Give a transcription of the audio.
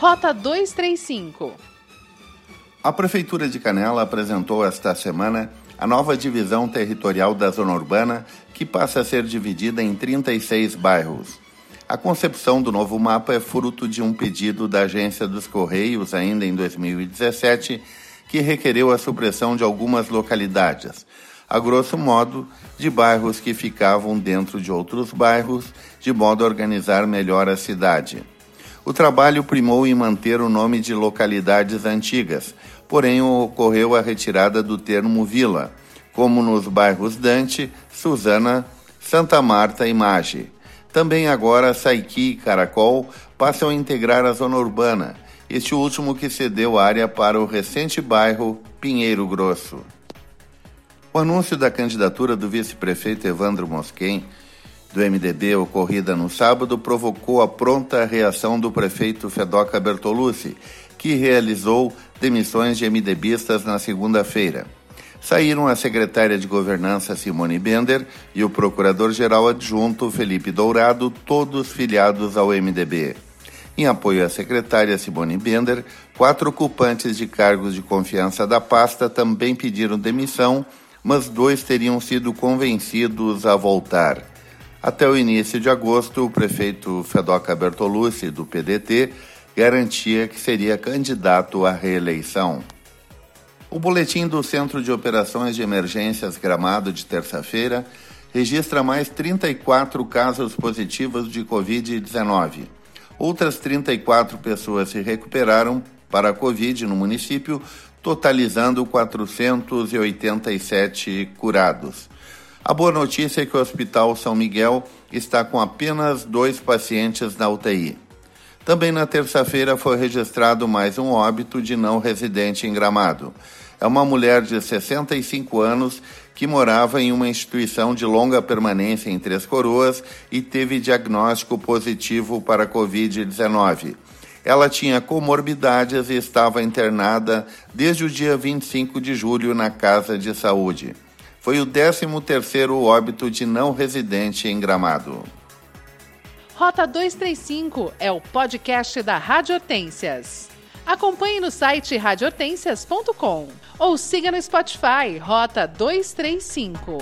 Rota 235. A Prefeitura de Canela apresentou esta semana a nova divisão territorial da Zona Urbana, que passa a ser dividida em 36 bairros. A concepção do novo mapa é fruto de um pedido da Agência dos Correios, ainda em 2017, que requereu a supressão de algumas localidades, a grosso modo, de bairros que ficavam dentro de outros bairros, de modo a organizar melhor a cidade. O trabalho primou em manter o nome de localidades antigas, porém ocorreu a retirada do termo vila, como nos bairros Dante, Suzana, Santa Marta e Mage. Também agora Saiqui e Caracol passam a integrar a zona urbana, este último que cedeu área para o recente bairro Pinheiro Grosso. O anúncio da candidatura do vice-prefeito Evandro Mosquen do MDB ocorrida no sábado provocou a pronta reação do prefeito Fedoca Bertolucci, que realizou demissões de MDBistas na segunda-feira. Saíram a secretária de Governança Simone Bender e o procurador-geral adjunto Felipe Dourado, todos filiados ao MDB. Em apoio à secretária Simone Bender, quatro ocupantes de cargos de confiança da pasta também pediram demissão, mas dois teriam sido convencidos a voltar. Até o início de agosto, o prefeito Fedoca Bertolucci, do PDT, garantia que seria candidato à reeleição. O boletim do Centro de Operações de Emergências Gramado de terça-feira registra mais 34 casos positivos de Covid-19. Outras 34 pessoas se recuperaram para a Covid no município, totalizando 487 curados. A boa notícia é que o Hospital São Miguel está com apenas dois pacientes na UTI. Também na terça-feira foi registrado mais um óbito de não residente em Gramado. É uma mulher de 65 anos que morava em uma instituição de longa permanência em Três Coroas e teve diagnóstico positivo para Covid-19. Ela tinha comorbidades e estava internada desde o dia 25 de julho na Casa de Saúde foi o 13º óbito de não residente em Gramado. Rota 235 é o podcast da Rádio Hortências. Acompanhe no site radiohortências.com ou siga no Spotify Rota 235.